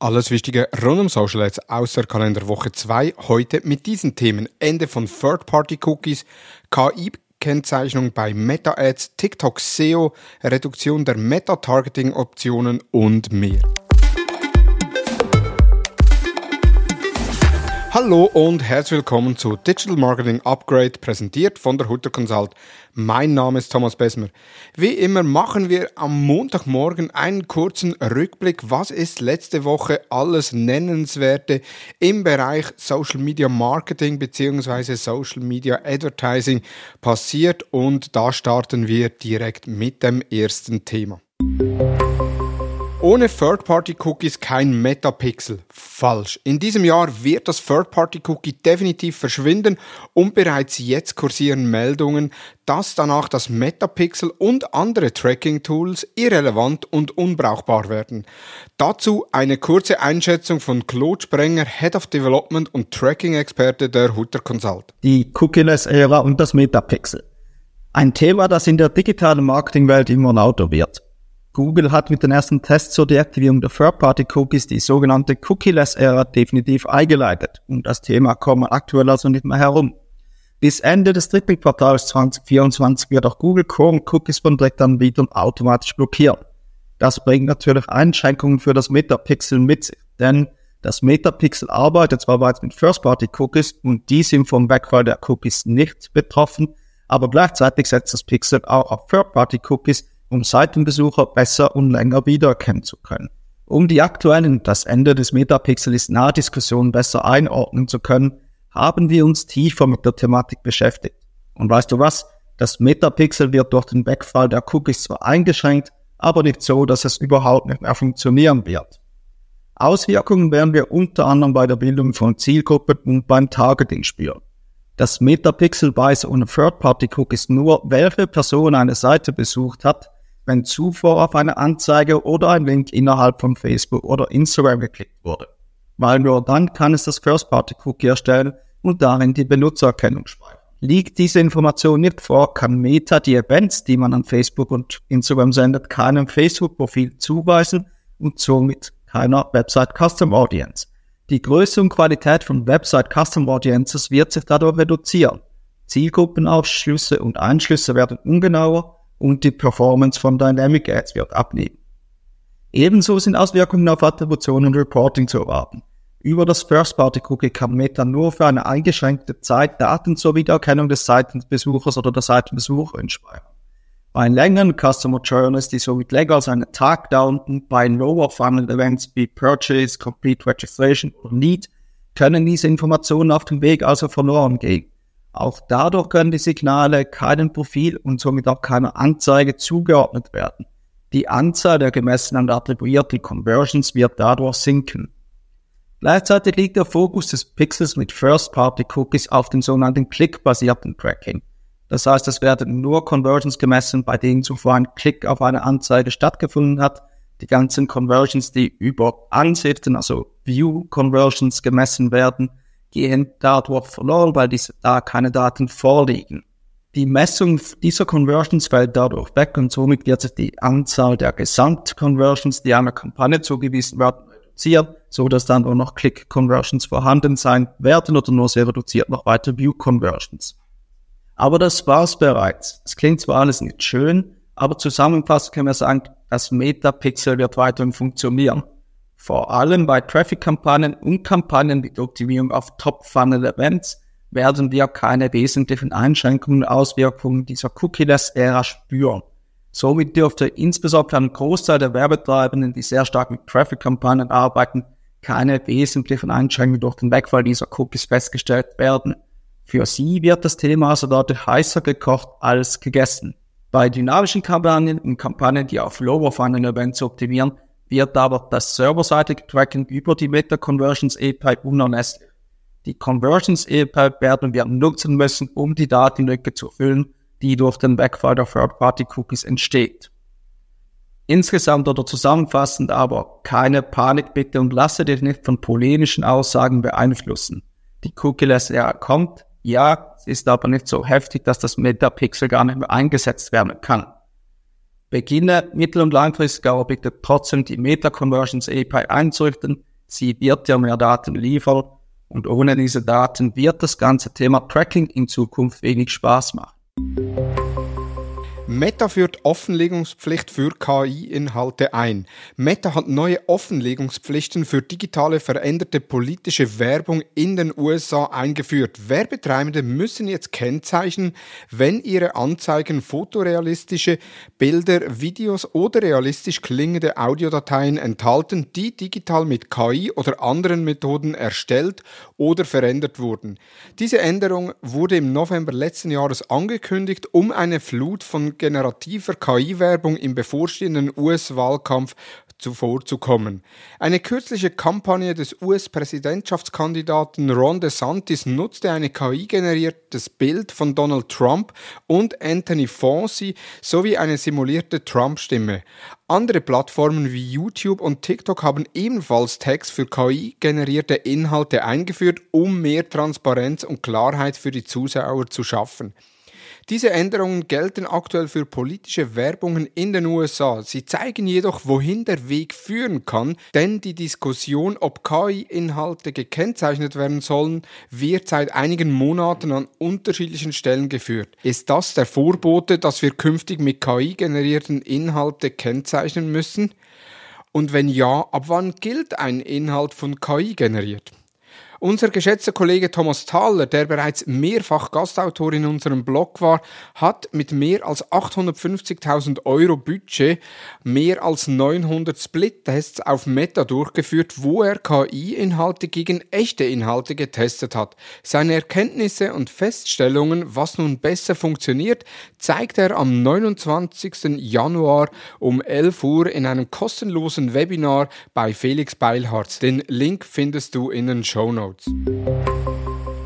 Alles Wichtige rund um Social Ads außer Kalenderwoche 2. Heute mit diesen Themen. Ende von Third-Party-Cookies, KI-Kennzeichnung bei Meta-Ads, TikTok SEO, Reduktion der Meta-Targeting-Optionen und mehr. Hallo und herzlich willkommen zu Digital Marketing Upgrade, präsentiert von der Hutter Consult. Mein Name ist Thomas Besmer. Wie immer machen wir am Montagmorgen einen kurzen Rückblick. Was ist letzte Woche alles Nennenswerte im Bereich Social Media Marketing bzw. Social Media Advertising passiert? Und da starten wir direkt mit dem ersten Thema. Ohne Third-Party-Cookies kein Metapixel. Falsch. In diesem Jahr wird das Third-Party-Cookie definitiv verschwinden und bereits jetzt kursieren Meldungen, dass danach das Metapixel und andere Tracking-Tools irrelevant und unbrauchbar werden. Dazu eine kurze Einschätzung von Claude Sprenger, Head of Development und Tracking-Experte der Hutter Consult. Die Cookieless-Ära und das Metapixel. Ein Thema, das in der digitalen Marketingwelt immer lauter wird. Google hat mit den ersten Tests zur Deaktivierung der Third-Party-Cookies die sogenannte Cookie-less-Ära definitiv eingeleitet. Und das Thema kommt aktuell also nicht mehr herum. Bis Ende des dritten Quartals 2024 wird auch Google Chrome Cookies von Drittanbietern automatisch blockieren. Das bringt natürlich Einschränkungen für das Metapixel mit sich, denn das Metapixel arbeitet zwar bereits mit First-Party-Cookies und die sind vom Wegfall der Cookies nicht betroffen, aber gleichzeitig setzt das Pixel auch auf Third-Party-Cookies um Seitenbesucher besser und länger wiedererkennen zu können. Um die aktuellen, das Ende des Metapixel ist nahe Diskussion besser einordnen zu können, haben wir uns tiefer mit der Thematik beschäftigt. Und weißt du was? Das Metapixel wird durch den Wegfall der Cookies zwar eingeschränkt, aber nicht so, dass es überhaupt nicht mehr funktionieren wird. Auswirkungen werden wir unter anderem bei der Bildung von Zielgruppen und beim Targeting spüren. Das Metapixel weiß ohne Third-Party-Cookies nur, welche Person eine Seite besucht hat, wenn zuvor auf eine Anzeige oder ein Link innerhalb von Facebook oder Instagram geklickt wurde. Weil nur dann kann es das First-Party-Cookie erstellen und darin die Benutzererkennung speichern. Liegt diese Information nicht vor, kann Meta die Events, die man an Facebook und Instagram sendet, keinem Facebook-Profil zuweisen und somit keiner Website Custom Audience. Die Größe und Qualität von Website Custom Audiences wird sich dadurch reduzieren. Zielgruppenausschlüsse und Einschlüsse werden ungenauer und die Performance von Dynamic Ads wird abnehmen. Ebenso sind Auswirkungen auf Attribution und Reporting zu erwarten. Über das First-Party-Cookie kann Meta nur für eine eingeschränkte Zeit Daten zur Wiedererkennung des Seitenbesuchers oder der Seitenbesucherin speichern. Bei längeren Customer Journeys, die somit länger als einen Tag dauern, bei Lower Funnel Events wie Purchase, Complete Registration oder Lead, können diese Informationen auf dem Weg also verloren gehen. Auch dadurch können die Signale keinem Profil und somit auch keiner Anzeige zugeordnet werden. Die Anzahl der gemessenen und attribuierten Conversions wird dadurch sinken. Gleichzeitig liegt der Fokus des Pixels mit First-Party-Cookies auf dem sogenannten Click-basierten Tracking. Das heißt, es werden nur Conversions gemessen, bei denen zuvor ein Klick auf eine Anzeige stattgefunden hat. Die ganzen Conversions, die über Ansichten, also View-Conversions gemessen werden, gehen dadurch verloren, weil diese, da keine Daten vorliegen. Die Messung dieser Conversions fällt dadurch weg und somit wird sich die Anzahl der Gesamt-Conversions, die einer Kampagne zugewiesen werden, reduzieren, so dass dann nur noch Click-Conversions vorhanden sein werden oder nur sehr reduziert noch weitere View-Conversions. Aber das war's bereits. Es klingt zwar alles nicht schön, aber zusammenfassend können wir sagen, das Metapixel wird weiterhin funktionieren. Vor allem bei Traffic-Kampagnen und Kampagnen mit Optimierung auf Top-Funnel-Events werden wir keine wesentlichen Einschränkungen und Auswirkungen dieser Cookie-less-Ära spüren. Somit dürfte insbesondere ein Großteil der Werbetreibenden, die sehr stark mit Traffic-Kampagnen arbeiten, keine wesentlichen Einschränkungen durch den Wegfall dieser Cookies festgestellt werden. Für sie wird das Thema also deutlich heißer gekocht als gegessen. Bei dynamischen Kampagnen und Kampagnen, die auf Lower-Funnel-Events optimieren, wird aber das serverseitige Tracking über die Meta Conversions API unerlässlich. Die Conversions API werden wir nutzen müssen, um die Datenlücke zu füllen, die durch den Wegfall der Third-Party-Cookies entsteht. Insgesamt oder zusammenfassend aber keine Panik bitte und lasse dich nicht von polemischen Aussagen beeinflussen. Die Cookie-less-Ära kommt, ja, ist aber nicht so heftig, dass das Metapixel gar nicht mehr eingesetzt werden kann. Beginne mittel- und langfristig aber bitte trotzdem die Meta-Conversions API einzurichten, Sie wird ja mehr Daten liefern und ohne diese Daten wird das ganze Thema Tracking in Zukunft wenig Spaß machen. Meta führt Offenlegungspflicht für KI-Inhalte ein. Meta hat neue Offenlegungspflichten für digitale veränderte politische Werbung in den USA eingeführt. Werbetreibende müssen jetzt kennzeichnen, wenn ihre Anzeigen fotorealistische Bilder, Videos oder realistisch klingende Audiodateien enthalten, die digital mit KI oder anderen Methoden erstellt oder verändert wurden. Diese Änderung wurde im November letzten Jahres angekündigt, um eine Flut von generativer KI-Werbung im bevorstehenden US-Wahlkampf zuvorzukommen. Eine kürzliche Kampagne des US-Präsidentschaftskandidaten Ron DeSantis nutzte ein KI-generiertes Bild von Donald Trump und Anthony Fauci sowie eine simulierte Trump-Stimme. Andere Plattformen wie YouTube und TikTok haben ebenfalls Tags für KI-generierte Inhalte eingeführt, um mehr Transparenz und Klarheit für die Zuschauer zu schaffen. Diese Änderungen gelten aktuell für politische Werbungen in den USA. Sie zeigen jedoch, wohin der Weg führen kann, denn die Diskussion, ob KI-Inhalte gekennzeichnet werden sollen, wird seit einigen Monaten an unterschiedlichen Stellen geführt. Ist das der Vorbote, dass wir künftig mit KI generierten Inhalte kennzeichnen müssen? Und wenn ja, ab wann gilt ein Inhalt von KI generiert? Unser geschätzter Kollege Thomas Thaler, der bereits mehrfach Gastautor in unserem Blog war, hat mit mehr als 850.000 Euro Budget mehr als 900 Split-Tests auf Meta durchgeführt, wo er KI-Inhalte gegen echte Inhalte getestet hat. Seine Erkenntnisse und Feststellungen, was nun besser funktioniert, zeigt er am 29. Januar um 11 Uhr in einem kostenlosen Webinar bei Felix Beilharz. Den Link findest du in den Show Notes. Notes.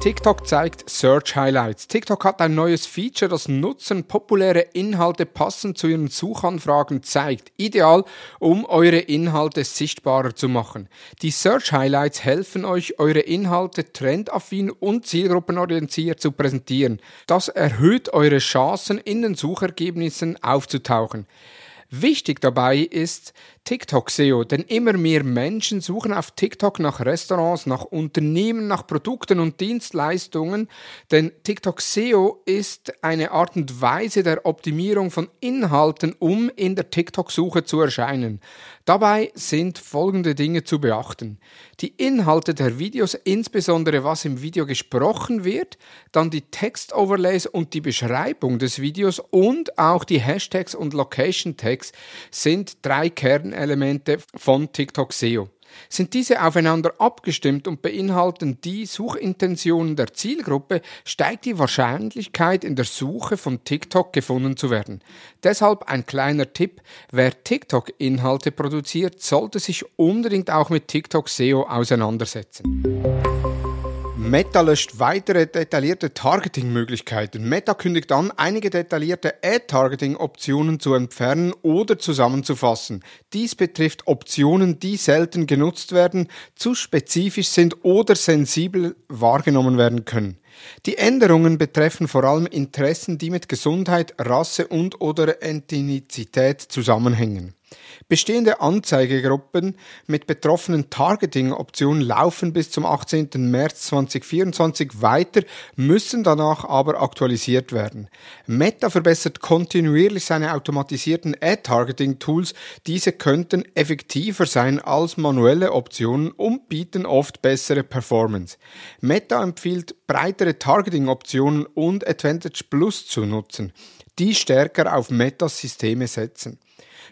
TikTok zeigt Search Highlights. TikTok hat ein neues Feature, das Nutzern populäre Inhalte passend zu ihren Suchanfragen zeigt. Ideal, um eure Inhalte sichtbarer zu machen. Die Search Highlights helfen euch, eure Inhalte trendaffin und zielgruppenorientiert zu präsentieren. Das erhöht eure Chancen, in den Suchergebnissen aufzutauchen. Wichtig dabei ist TikTok SEO, denn immer mehr Menschen suchen auf TikTok nach Restaurants, nach Unternehmen, nach Produkten und Dienstleistungen, denn TikTok SEO ist eine Art und Weise der Optimierung von Inhalten, um in der TikTok-Suche zu erscheinen. Dabei sind folgende Dinge zu beachten. Die Inhalte der Videos, insbesondere was im Video gesprochen wird, dann die Textoverlays und die Beschreibung des Videos und auch die Hashtags und Location Tags sind drei Kernelemente von TikTok SEO. Sind diese aufeinander abgestimmt und beinhalten die Suchintentionen der Zielgruppe, steigt die Wahrscheinlichkeit in der Suche von TikTok gefunden zu werden. Deshalb ein kleiner Tipp, wer TikTok-Inhalte produziert, sollte sich unbedingt auch mit TikTok SEO auseinandersetzen. Meta löscht weitere detaillierte Targeting-Möglichkeiten. Meta kündigt an, einige detaillierte Ad-Targeting-Optionen zu entfernen oder zusammenzufassen. Dies betrifft Optionen, die selten genutzt werden, zu spezifisch sind oder sensibel wahrgenommen werden können. Die Änderungen betreffen vor allem Interessen, die mit Gesundheit, Rasse und oder Ethnizität zusammenhängen. Bestehende Anzeigegruppen mit betroffenen Targeting-Optionen laufen bis zum 18. März 2024 weiter, müssen danach aber aktualisiert werden. Meta verbessert kontinuierlich seine automatisierten Ad-Targeting-Tools. Diese könnten effektiver sein als manuelle Optionen und bieten oft bessere Performance. Meta empfiehlt breitere Targeting-Optionen und Advantage Plus zu nutzen, die stärker auf Metas Systeme setzen.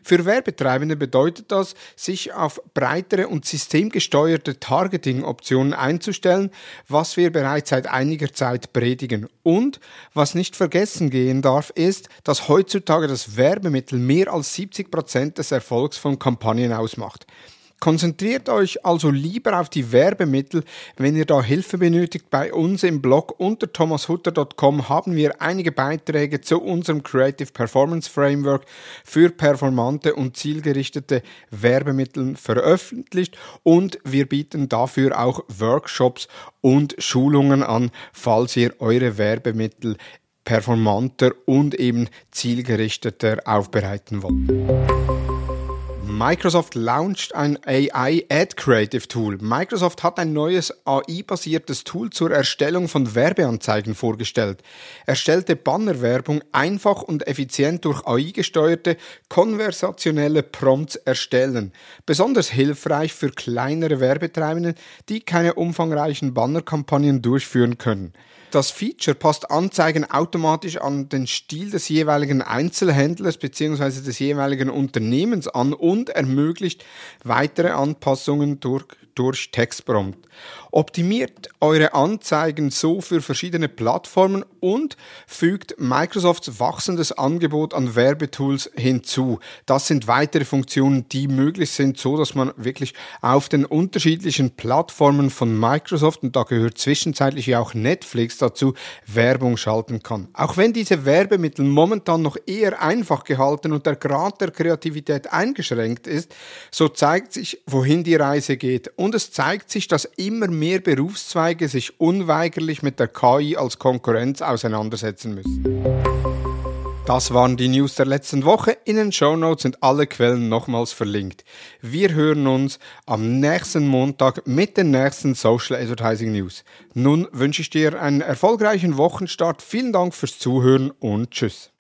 Für Werbetreibende bedeutet das, sich auf breitere und systemgesteuerte Targeting-Optionen einzustellen, was wir bereits seit einiger Zeit predigen. Und was nicht vergessen gehen darf, ist, dass heutzutage das Werbemittel mehr als 70 Prozent des Erfolgs von Kampagnen ausmacht. Konzentriert euch also lieber auf die Werbemittel. Wenn ihr da Hilfe benötigt, bei uns im Blog unter thomashutter.com haben wir einige Beiträge zu unserem Creative Performance Framework für performante und zielgerichtete Werbemittel veröffentlicht und wir bieten dafür auch Workshops und Schulungen an, falls ihr eure Werbemittel performanter und eben zielgerichteter aufbereiten wollt. Microsoft launcht ein AI Ad Creative Tool. Microsoft hat ein neues AI-basiertes Tool zur Erstellung von Werbeanzeigen vorgestellt. Erstellte Bannerwerbung einfach und effizient durch AI gesteuerte konversationelle Prompts erstellen. Besonders hilfreich für kleinere Werbetreibende, die keine umfangreichen Bannerkampagnen durchführen können. Das Feature passt Anzeigen automatisch an den Stil des jeweiligen Einzelhändlers bzw. des jeweiligen Unternehmens an und ermöglicht weitere Anpassungen durch, durch Textprompt. Optimiert eure Anzeigen so für verschiedene Plattformen und fügt Microsofts wachsendes Angebot an Werbetools hinzu. Das sind weitere Funktionen, die möglich sind, so dass man wirklich auf den unterschiedlichen Plattformen von Microsoft und da gehört zwischenzeitlich auch Netflix dazu, Werbung schalten kann. Auch wenn diese Werbemittel momentan noch eher einfach gehalten und der Grad der Kreativität eingeschränkt ist, so zeigt sich, wohin die Reise geht und es zeigt sich, dass immer mehr Berufszweige sich unweigerlich mit der KI als Konkurrenz auseinandersetzen müssen. Das waren die News der letzten Woche. In den Show Notes sind alle Quellen nochmals verlinkt. Wir hören uns am nächsten Montag mit den nächsten Social Advertising News. Nun wünsche ich dir einen erfolgreichen Wochenstart. Vielen Dank fürs Zuhören und tschüss.